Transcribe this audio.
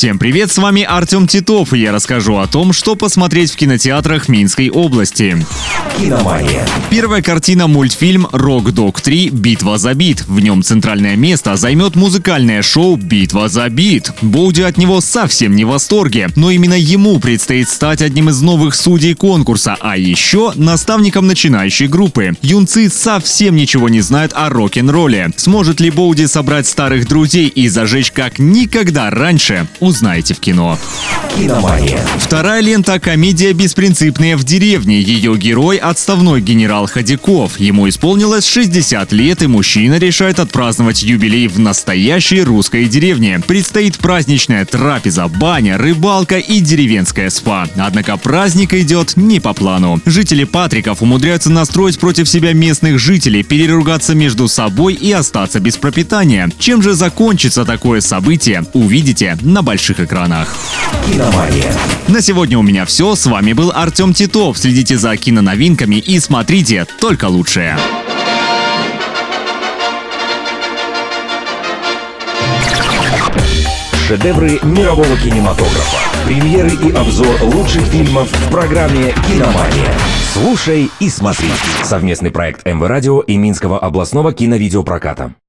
Всем привет, с вами Артем Титов, и я расскажу о том, что посмотреть в кинотеатрах Минской области. «Киномания». Первая картина – мультфильм «Рок Дог 3. Битва за бит». В нем центральное место займет музыкальное шоу «Битва за бит». Боуди от него совсем не в восторге, но именно ему предстоит стать одним из новых судей конкурса, а еще наставником начинающей группы. Юнцы совсем ничего не знают о рок-н-ролле. Сможет ли Боуди собрать старых друзей и зажечь как никогда раньше? Узнаете в кино. «Киномания». Вторая лента – комедия «Беспринципные в деревне». Ее герой – отставной генерал Ходяков. Ему исполнилось 60 лет, и мужчина решает отпраздновать юбилей в настоящей русской деревне. Предстоит праздничная трапеза, баня, рыбалка и деревенская спа. Однако праздник идет не по плану. Жители Патриков умудряются настроить против себя местных жителей, переругаться между собой и остаться без пропитания. Чем же закончится такое событие, увидите на больших экранах. «Киномания». На сегодня у меня все. С вами был Артем Титов. Следите за киноновинками и смотрите только лучшее. Шедевры мирового кинематографа. Премьеры и обзор лучших фильмов в программе «Киномания». Слушай и смотри. Совместный проект МВ Радио и Минского областного киновидеопроката.